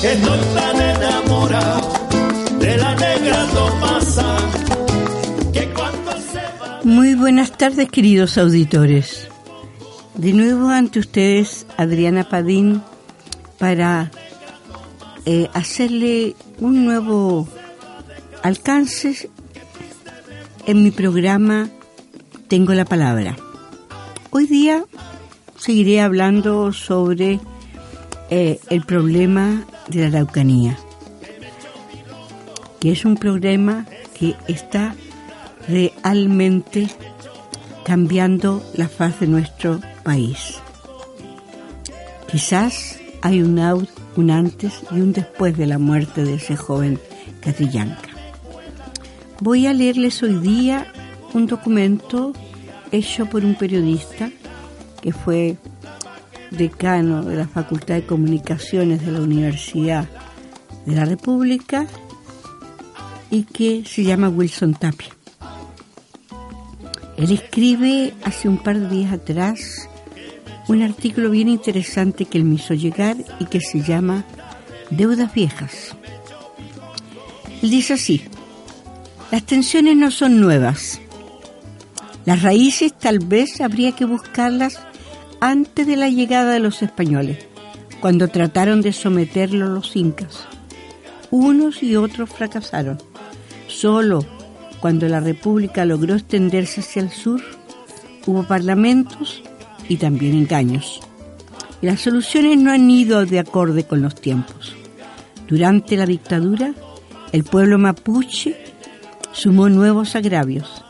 De la negra que cuando. Muy buenas tardes, queridos auditores. De nuevo ante ustedes, Adriana Padín, para eh, hacerle un nuevo alcance en mi programa Tengo la Palabra. Hoy día seguiré hablando sobre eh, el problema de la Araucanía, que es un problema que está realmente cambiando la faz de nuestro país. Quizás hay un, antes y un después de la muerte de ese joven Catrillanca. Voy a leerles hoy día un documento hecho por un periodista que fue decano de la Facultad de Comunicaciones de la Universidad de la República y que se llama Wilson Tapia. Él escribe hace un par de días atrás un artículo bien interesante que él me hizo llegar y que se llama Deudas Viejas. Él dice así, las tensiones no son nuevas. Las raíces tal vez habría que buscarlas antes de la llegada de los españoles, cuando trataron de someterlos los incas. Unos y otros fracasaron. Solo cuando la República logró extenderse hacia el sur, hubo parlamentos y también engaños. Las soluciones no han ido de acorde con los tiempos. Durante la dictadura, el pueblo mapuche sumó nuevos agravios.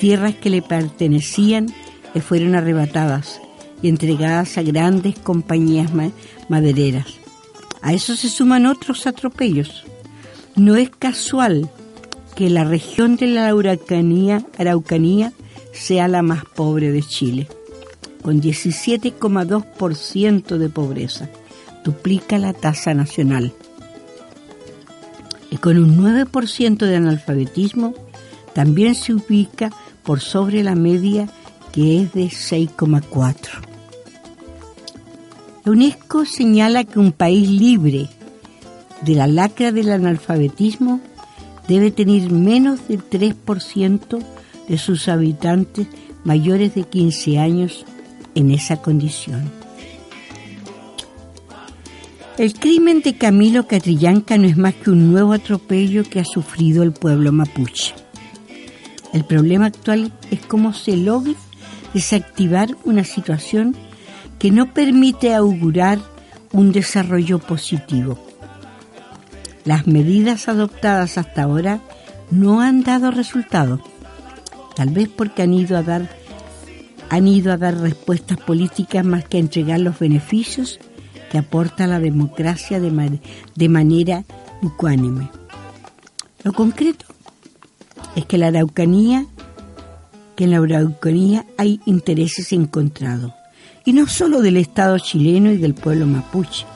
Tierras que le pertenecían le fueron arrebatadas y entregadas a grandes compañías ma- madereras. A eso se suman otros atropellos. No es casual que la región de la Araucanía, Araucanía sea la más pobre de Chile, con 17,2% de pobreza, duplica la tasa nacional. Y con un 9% de analfabetismo, también se ubica por sobre la media que es de 6,4. La UNESCO señala que un país libre de la lacra del analfabetismo debe tener menos del 3% de sus habitantes mayores de 15 años en esa condición. El crimen de Camilo Catrillanca no es más que un nuevo atropello que ha sufrido el pueblo mapuche. El problema actual es cómo se logra desactivar una situación que no permite augurar un desarrollo positivo. Las medidas adoptadas hasta ahora no han dado resultado, tal vez porque han ido a dar han ido a dar respuestas políticas más que a entregar los beneficios que aporta la democracia de, man- de manera ecuánime. Lo concreto es que la que en la Araucanía hay intereses encontrados, y no solo del Estado chileno y del pueblo mapuche.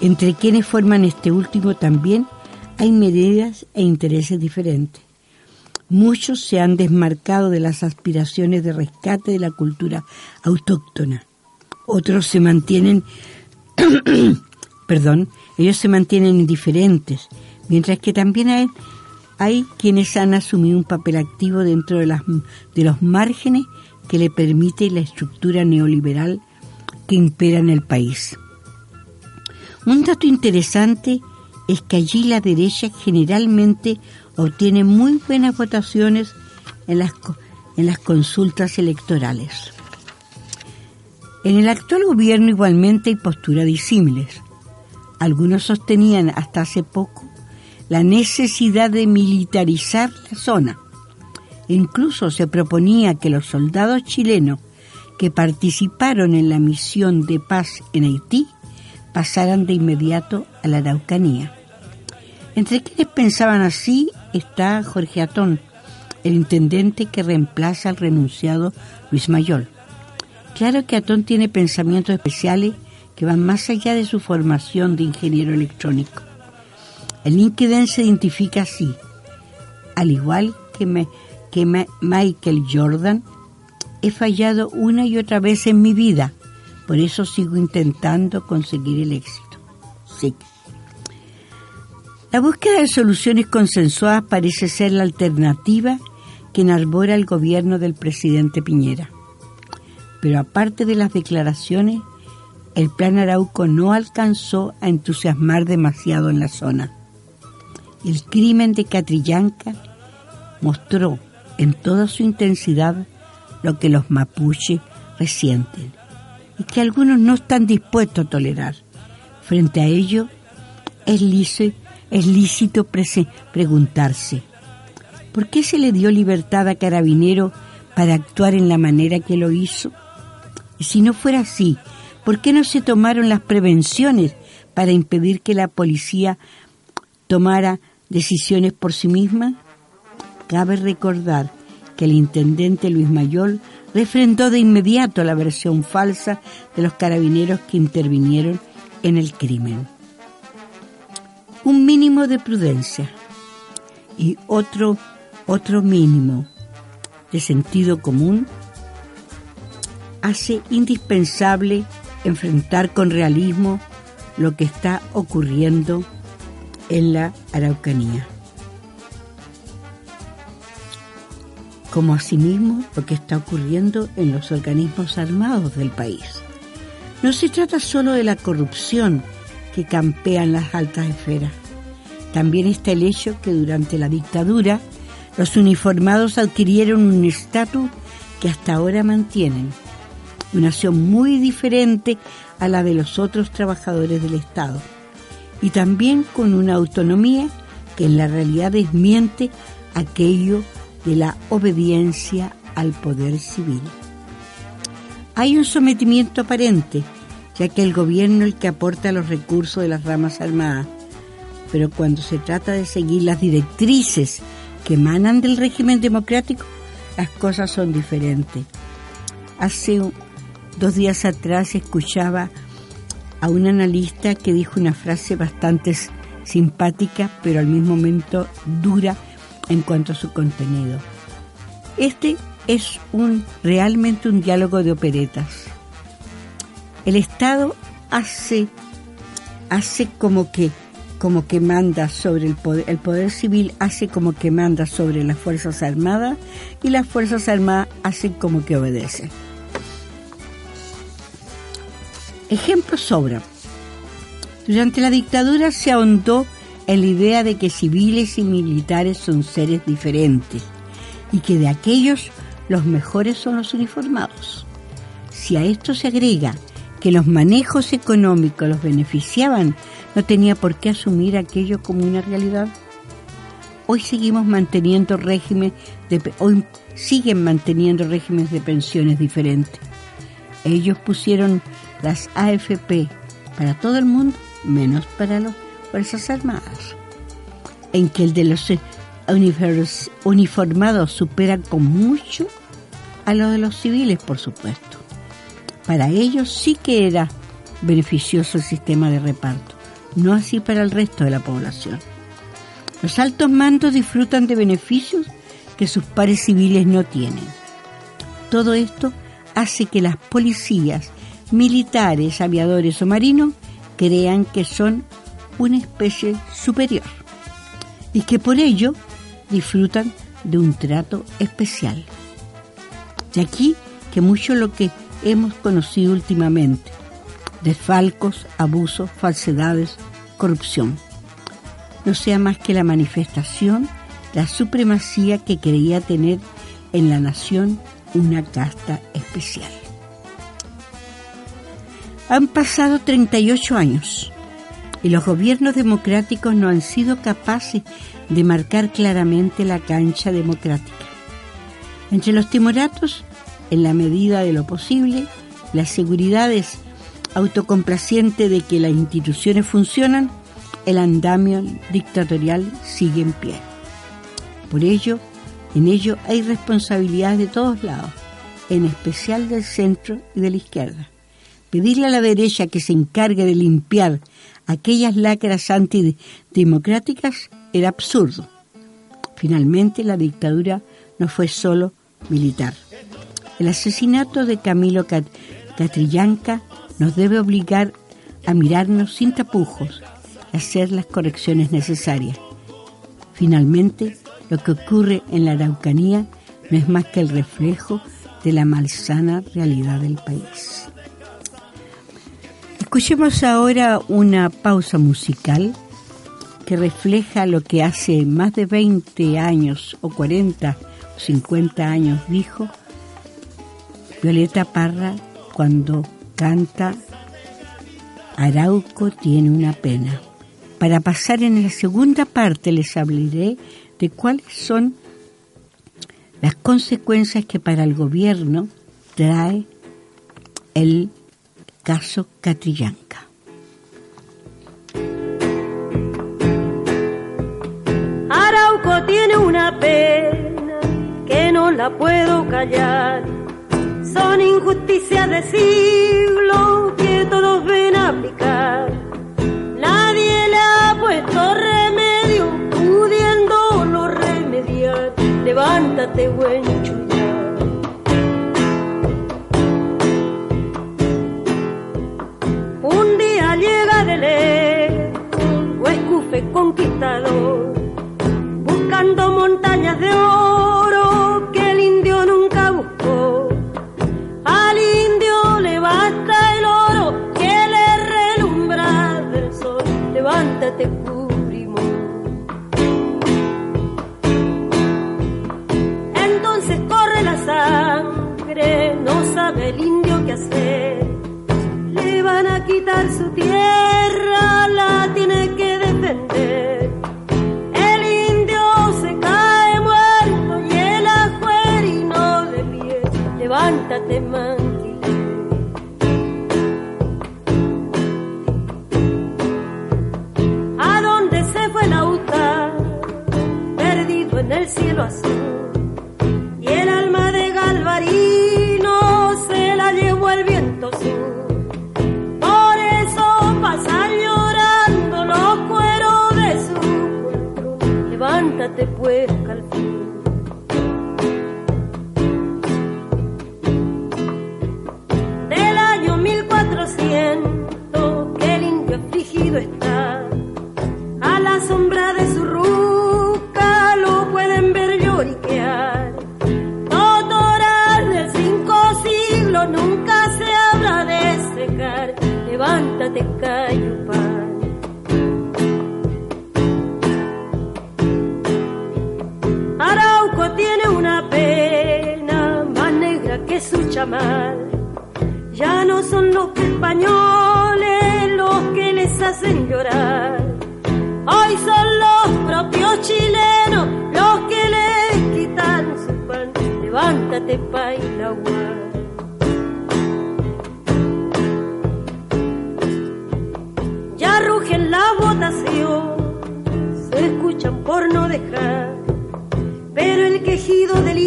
Entre quienes forman este último también hay medidas e intereses diferentes. Muchos se han desmarcado de las aspiraciones de rescate de la cultura autóctona. Otros se mantienen, perdón, ellos se mantienen indiferentes, mientras que también hay, hay quienes han asumido un papel activo dentro de, las, de los márgenes que le permite la estructura neoliberal que impera en el país. Un dato interesante es que allí la derecha generalmente obtiene muy buenas votaciones en las, en las consultas electorales. En el actual gobierno igualmente hay posturas disímiles. Algunos sostenían hasta hace poco la necesidad de militarizar la zona. Incluso se proponía que los soldados chilenos que participaron en la misión de paz en Haití pasaran de inmediato a la Araucanía. Entre quienes pensaban así está Jorge Atón, el intendente que reemplaza al renunciado Luis Mayol. Claro que Atón tiene pensamientos especiales que van más allá de su formación de ingeniero electrónico. El LinkedIn se identifica así, al igual que, que Michael Jordan, he fallado una y otra vez en mi vida, por eso sigo intentando conseguir el éxito. Sí. La búsqueda de soluciones consensuadas parece ser la alternativa que enarbora el gobierno del presidente Piñera. Pero aparte de las declaraciones, el plan Arauco no alcanzó a entusiasmar demasiado en la zona. El crimen de Catrillanca mostró en toda su intensidad lo que los mapuches resienten y que algunos no están dispuestos a tolerar. Frente a ello, es lícito, es lícito preguntarse, ¿por qué se le dio libertad a Carabinero para actuar en la manera que lo hizo? Y si no fuera así, ¿por qué no se tomaron las prevenciones para impedir que la policía tomara decisiones por sí misma? Cabe recordar que el intendente Luis Mayol refrendó de inmediato la versión falsa de los carabineros que intervinieron en el crimen. Un mínimo de prudencia y otro, otro mínimo de sentido común hace indispensable enfrentar con realismo lo que está ocurriendo en la Araucanía. Como asimismo lo que está ocurriendo en los organismos armados del país. No se trata solo de la corrupción que campean las altas esferas. También está el hecho que durante la dictadura los uniformados adquirieron un estatus que hasta ahora mantienen una acción muy diferente a la de los otros trabajadores del Estado, y también con una autonomía que en la realidad desmiente aquello de la obediencia al poder civil. Hay un sometimiento aparente, ya que el gobierno es el que aporta los recursos de las ramas armadas, pero cuando se trata de seguir las directrices que emanan del régimen democrático, las cosas son diferentes. Hace Dos días atrás escuchaba a un analista que dijo una frase bastante simpática, pero al mismo momento dura en cuanto a su contenido. Este es un realmente un diálogo de operetas. El Estado hace hace como que como que manda sobre el poder, el poder civil hace como que manda sobre las Fuerzas Armadas y las Fuerzas Armadas hacen como que obedecen. Ejemplos sobran. Durante la dictadura se ahondó en la idea de que civiles y militares son seres diferentes y que de aquellos los mejores son los uniformados. Si a esto se agrega que los manejos económicos los beneficiaban, no tenía por qué asumir aquello como una realidad. Hoy seguimos manteniendo régimen de siguen manteniendo regímenes de pensiones diferentes. Ellos pusieron las AFP para todo el mundo, menos para las Fuerzas Armadas, en que el de los uniformados supera con mucho a lo de los civiles, por supuesto. Para ellos sí que era beneficioso el sistema de reparto, no así para el resto de la población. Los altos mandos disfrutan de beneficios que sus pares civiles no tienen. Todo esto hace que las policías militares, aviadores o marinos crean que son una especie superior y que por ello disfrutan de un trato especial. De aquí que mucho lo que hemos conocido últimamente, desfalcos, abusos, falsedades, corrupción, no sea más que la manifestación, la supremacía que creía tener en la nación una casta especial. Han pasado 38 años y los gobiernos democráticos no han sido capaces de marcar claramente la cancha democrática. Entre los timoratos, en la medida de lo posible, las seguridades autocomplaciente de que las instituciones funcionan, el andamio dictatorial sigue en pie. Por ello, en ello hay responsabilidad de todos lados, en especial del centro y de la izquierda. Pedirle a la derecha que se encargue de limpiar aquellas lacras antidemocráticas era absurdo. Finalmente, la dictadura no fue solo militar. El asesinato de Camilo Catrillanca nos debe obligar a mirarnos sin tapujos y hacer las correcciones necesarias. Finalmente, lo que ocurre en la Araucanía no es más que el reflejo de la malsana realidad del país. Escuchemos ahora una pausa musical que refleja lo que hace más de 20 años o 40 o 50 años dijo Violeta Parra cuando canta Arauco tiene una pena. Para pasar en la segunda parte les hablaré de cuáles son las consecuencias que para el gobierno trae el caso Catrillanca. Arauco tiene una pena que no la puedo callar. Son injusticias de siglo que todos ven aplicar. Nadie le ha puesto remedio, pudiéndolo remediar. Levántate, buen conquistador, buscando montañas de oro que el indio nunca buscó. Al indio le basta el oro que le relumbra del sol. Levántate, primo. Entonces corre la sangre, no sabe el indio qué hacer. Le van a quitar su tierra, la ¿A dónde se fue el auto? Perdido en el cielo azul. Llorar. Hoy son los propios chilenos los que les quitan su pan. Levántate, Pailagua. Ya rugen la votación, se escuchan por no dejar. Pero el quejido del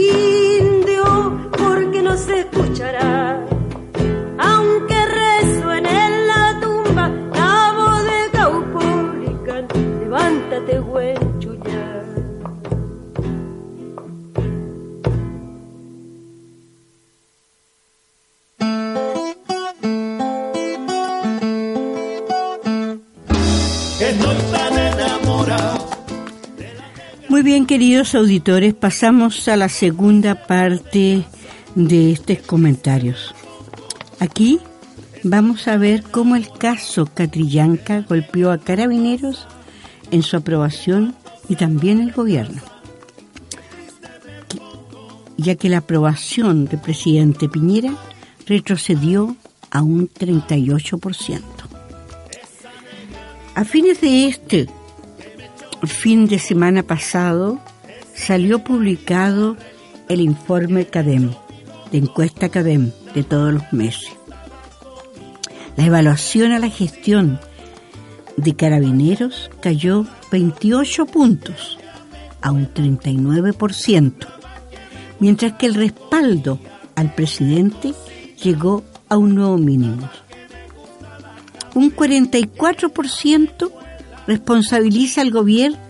queridos auditores, pasamos a la segunda parte de estos comentarios. Aquí vamos a ver cómo el caso Catrillanca golpeó a carabineros en su aprobación y también el gobierno, ya que la aprobación del presidente Piñera retrocedió a un 38%. A fines de este fin de semana pasado salió publicado el informe CADEM, de encuesta CADEM de todos los meses. La evaluación a la gestión de carabineros cayó 28 puntos a un 39%, mientras que el respaldo al presidente llegó a un nuevo mínimo. Un 44% responsabiliza al gobierno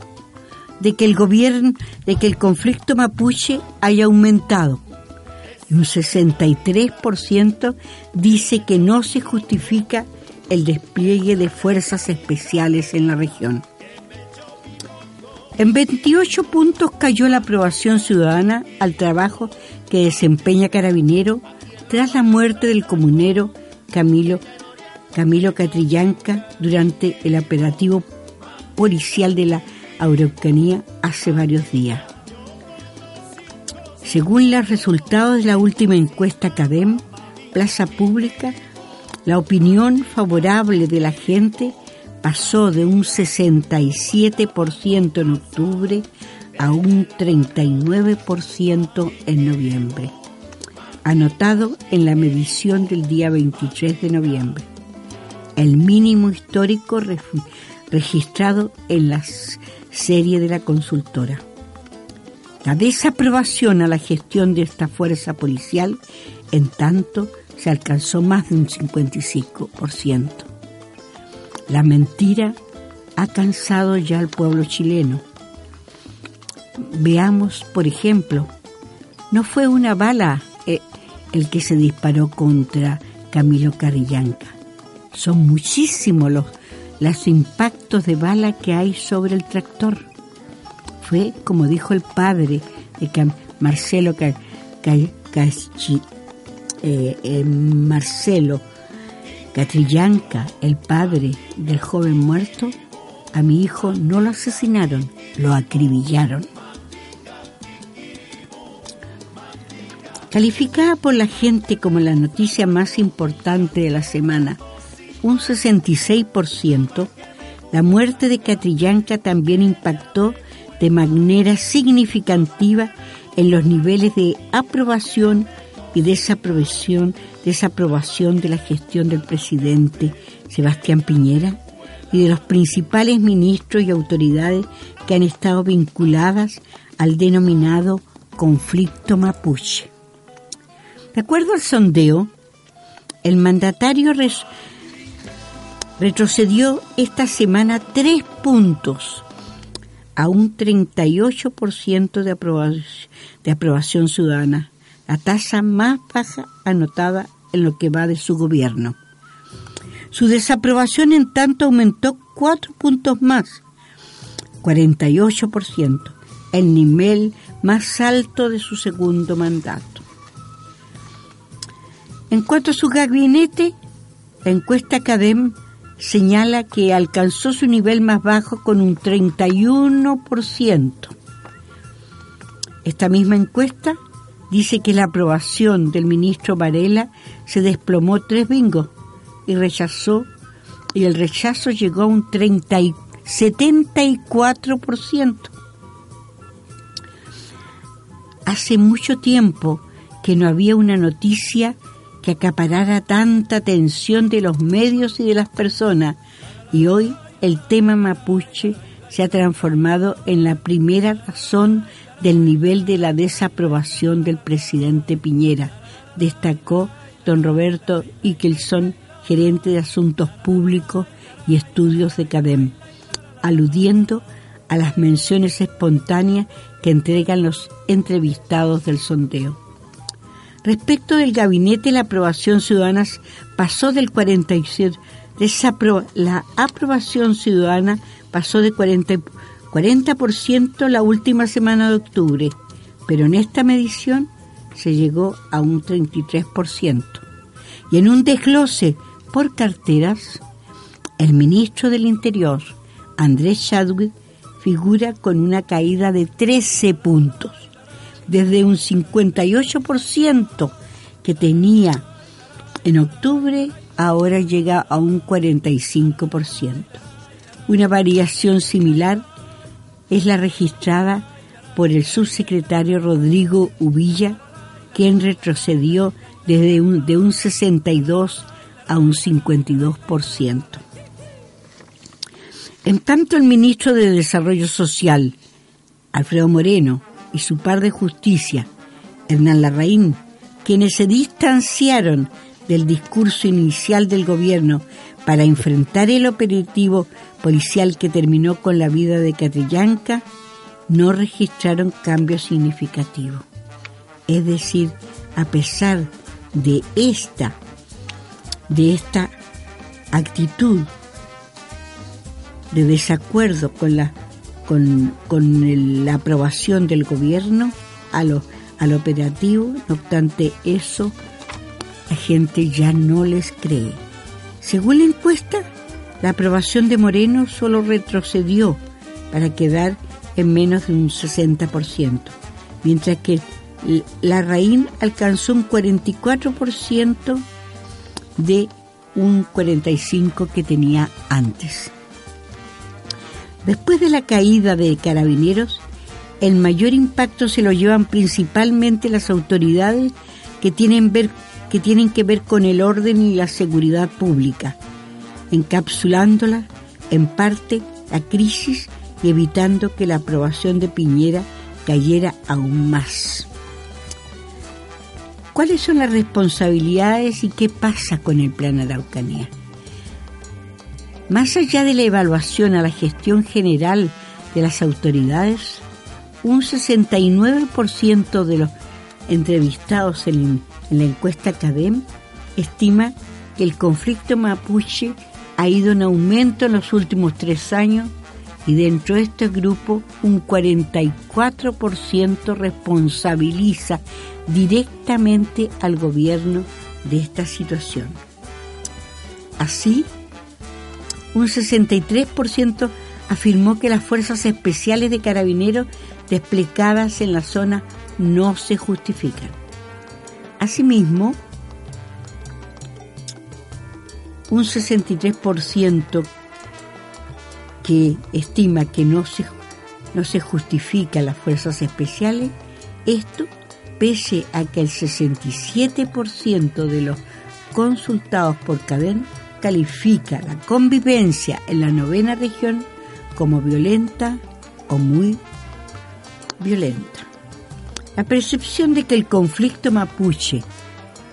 de que el gobierno, de que el conflicto mapuche haya aumentado. Y un 63% dice que no se justifica el despliegue de fuerzas especiales en la región. En 28 puntos cayó la aprobación ciudadana al trabajo que desempeña Carabinero tras la muerte del comunero Camilo, Camilo Catrillanca durante el operativo policial de la Araucanía hace varios días. Según los resultados de la última encuesta CADEM, Plaza Pública, la opinión favorable de la gente pasó de un 67% en octubre a un 39% en noviembre, anotado en la medición del día 23 de noviembre, el mínimo histórico registrado en la serie de la consultora. La desaprobación a la gestión de esta fuerza policial, en tanto, se alcanzó más de un 55%. La mentira ha cansado ya al pueblo chileno. Veamos, por ejemplo, no fue una bala eh, el que se disparó contra Camilo Carillanca. Son muchísimos los, los impactos de bala que hay sobre el tractor. Fue, como dijo el padre de Marcelo eh, eh, Marcelo Catrillanca, el padre del joven muerto, a mi hijo no lo asesinaron, lo acribillaron. Calificada por la gente como la noticia más importante de la semana, un 66%, la muerte de Catrillanca también impactó de manera significativa en los niveles de aprobación y desaprobación, desaprobación de la gestión del presidente Sebastián Piñera y de los principales ministros y autoridades que han estado vinculadas al denominado conflicto mapuche. De acuerdo al sondeo, el mandatario retrocedió esta semana tres puntos a un 38% de aprobación, de aprobación ciudadana, la tasa más baja anotada en lo que va de su gobierno. Su desaprobación en tanto aumentó cuatro puntos más, 48%, el nivel más alto de su segundo mandato. En cuanto a su gabinete, la encuesta CADEM señala que alcanzó su nivel más bajo con un 31%. Esta misma encuesta dice que la aprobación del ministro Varela se desplomó tres bingos y rechazó y el rechazo llegó a un 30 74%. Hace mucho tiempo que no había una noticia que acaparara tanta atención de los medios y de las personas y hoy el tema mapuche se ha transformado en la primera razón del nivel de la desaprobación del presidente Piñera, destacó don Roberto Ikelson, gerente de Asuntos Públicos y Estudios de CADEM, aludiendo a las menciones espontáneas que entregan los entrevistados del sondeo. Respecto del gabinete, la aprobación ciudadana pasó del 47, la aprobación ciudadana pasó de 40 40% la última semana de octubre, pero en esta medición se llegó a un 33%. Y en un desglose por carteras, el ministro del Interior, Andrés Chadwick, figura con una caída de 13 puntos, desde un 58% que tenía en octubre, ahora llega a un 45%. Una variación similar es la registrada por el subsecretario Rodrigo Ubilla, quien retrocedió desde un, de un 62 a un 52%. En tanto, el ministro de Desarrollo Social, Alfredo Moreno, y su par de justicia, Hernán Larraín, quienes se distanciaron del discurso inicial del gobierno para enfrentar el operativo policial que terminó con la vida de Catrillanca, no registraron cambios significativos. Es decir, a pesar de esta, de esta actitud de desacuerdo con la, con, la aprobación del gobierno a lo, al operativo, no obstante eso, la gente ya no les cree. Según la encuesta, la aprobación de Moreno solo retrocedió para quedar en menos de un 60%, mientras que la Raín alcanzó un 44% de un 45% que tenía antes. Después de la caída de carabineros, el mayor impacto se lo llevan principalmente las autoridades que tienen, que que ver con el orden y la seguridad pública, encapsulándola en parte la crisis y evitando que la aprobación de Piñera cayera aún más. ¿Cuáles son las responsabilidades y qué pasa con el plan Araucanía? Más allá de la evaluación a la gestión general de las autoridades, un 69% de los entrevistados en, la encuesta CADEM estima que el conflicto mapuche ha ido en aumento en los últimos tres años y dentro de este grupo un 44% responsabiliza directamente al gobierno de esta situación. Así, un 63% afirmó que las fuerzas especiales de carabineros desplegadas en la zona no se justifican. Asimismo, un 63% que estima que no se, no se justifica las fuerzas especiales, esto pese a que el 67% de los consultados por Cadén califica la convivencia en la novena región como violenta o muy violenta. La percepción de que el conflicto mapuche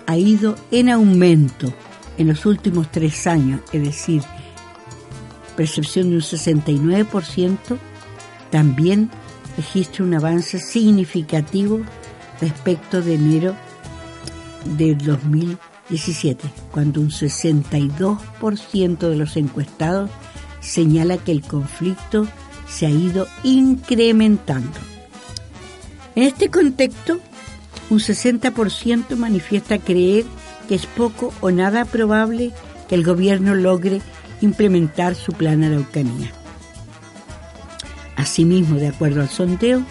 ha ido en aumento en los últimos tres años, es decir, percepción de un 69%, también registra un avance significativo respecto de enero del 2000 17, cuando un 62% de los encuestados señala que el conflicto se ha ido incrementando. En este contexto, un 60% manifiesta creer que es poco o nada probable que el gobierno logre implementar su plan Araucanía. Asimismo, de acuerdo al sondeo,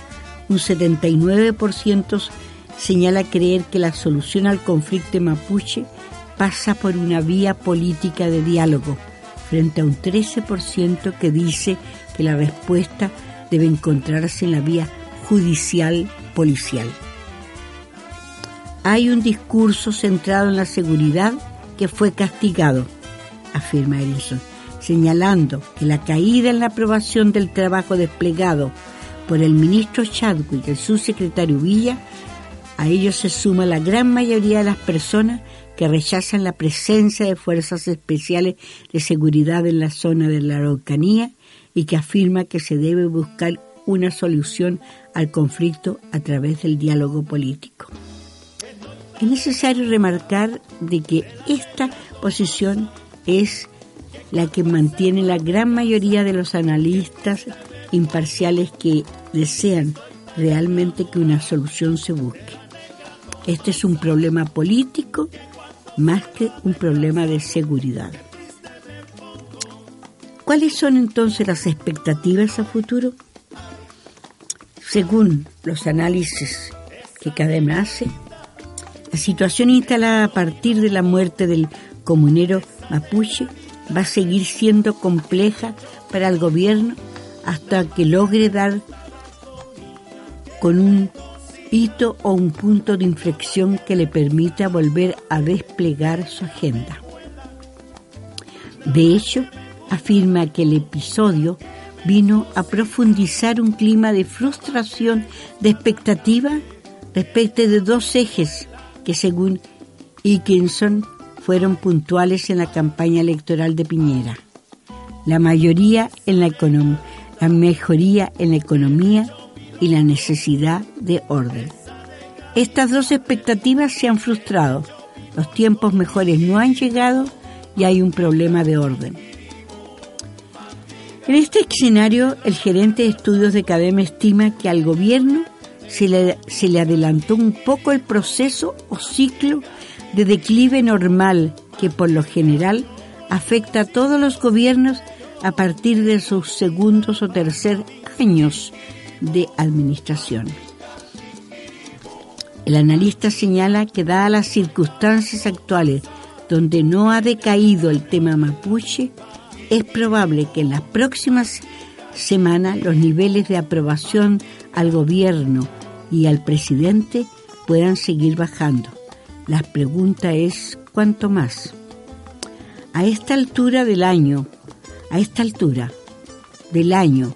un 79% señala creer que la solución al conflicto mapuche pasa por una vía política de diálogo, frente a un 13% que dice que la respuesta debe encontrarse en la vía judicial policial. Hay un discurso centrado en la seguridad que fue castigado, afirma Ellison, señalando que la caída en la aprobación del trabajo desplegado por el ministro Chadwick y el subsecretario Villa, a ellos se suma la gran mayoría de las personas que rechazan la presencia de fuerzas especiales de seguridad en la zona de la Araucanía y que afirma que se debe buscar una solución al conflicto a través del diálogo político. Es necesario remarcar de que esta posición es la que mantiene la gran mayoría de los analistas imparciales que desean realmente que una solución se busque. Este es un problema político más que un problema de seguridad. ¿Cuáles son entonces las expectativas a futuro? Según los análisis que Cadena hace, la situación instalada a partir de la muerte del comunero mapuche va a seguir siendo compleja para el gobierno hasta que logre dar con un hito o un punto de inflexión que le permita volver a desplegar su agenda. De hecho, afirma que el episodio vino a profundizar un clima de frustración, de expectativa respecto de dos ejes que según Ickinson fueron puntuales en la campaña electoral de Piñera. La mayoría en la la mejoría en la economía y la necesidad de orden. Estas dos expectativas se han frustrado, los tiempos mejores no han llegado y hay un problema de orden. En este escenario, el gerente de estudios de Cadema estima que al gobierno se le, se le adelantó un poco el proceso o ciclo de declive normal que por lo general afecta a todos los gobiernos a partir de sus segundos o tercer años de administración. El analista señala que dadas las circunstancias actuales donde no ha decaído el tema mapuche, es probable que en las próximas semanas los niveles de aprobación al gobierno y al presidente puedan seguir bajando. La pregunta es, ¿cuánto más? A esta altura del año, a esta altura del año,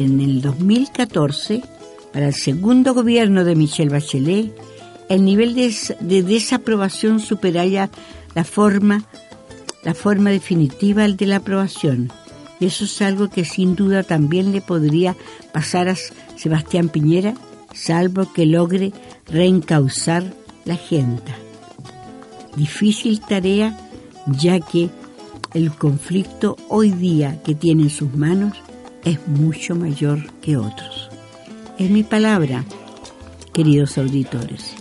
en el 2014, para el segundo gobierno de Michelle Bachelet, el nivel de, desaprobación superaría la forma, la forma definitiva de la aprobación. Y eso es algo que sin duda también le podría pasar a Sebastián Piñera, salvo que logre reencauzar la agenda. Difícil tarea, ya que el conflicto hoy día que tiene en sus manos es mucho mayor que otros. Es mi palabra, queridos auditores.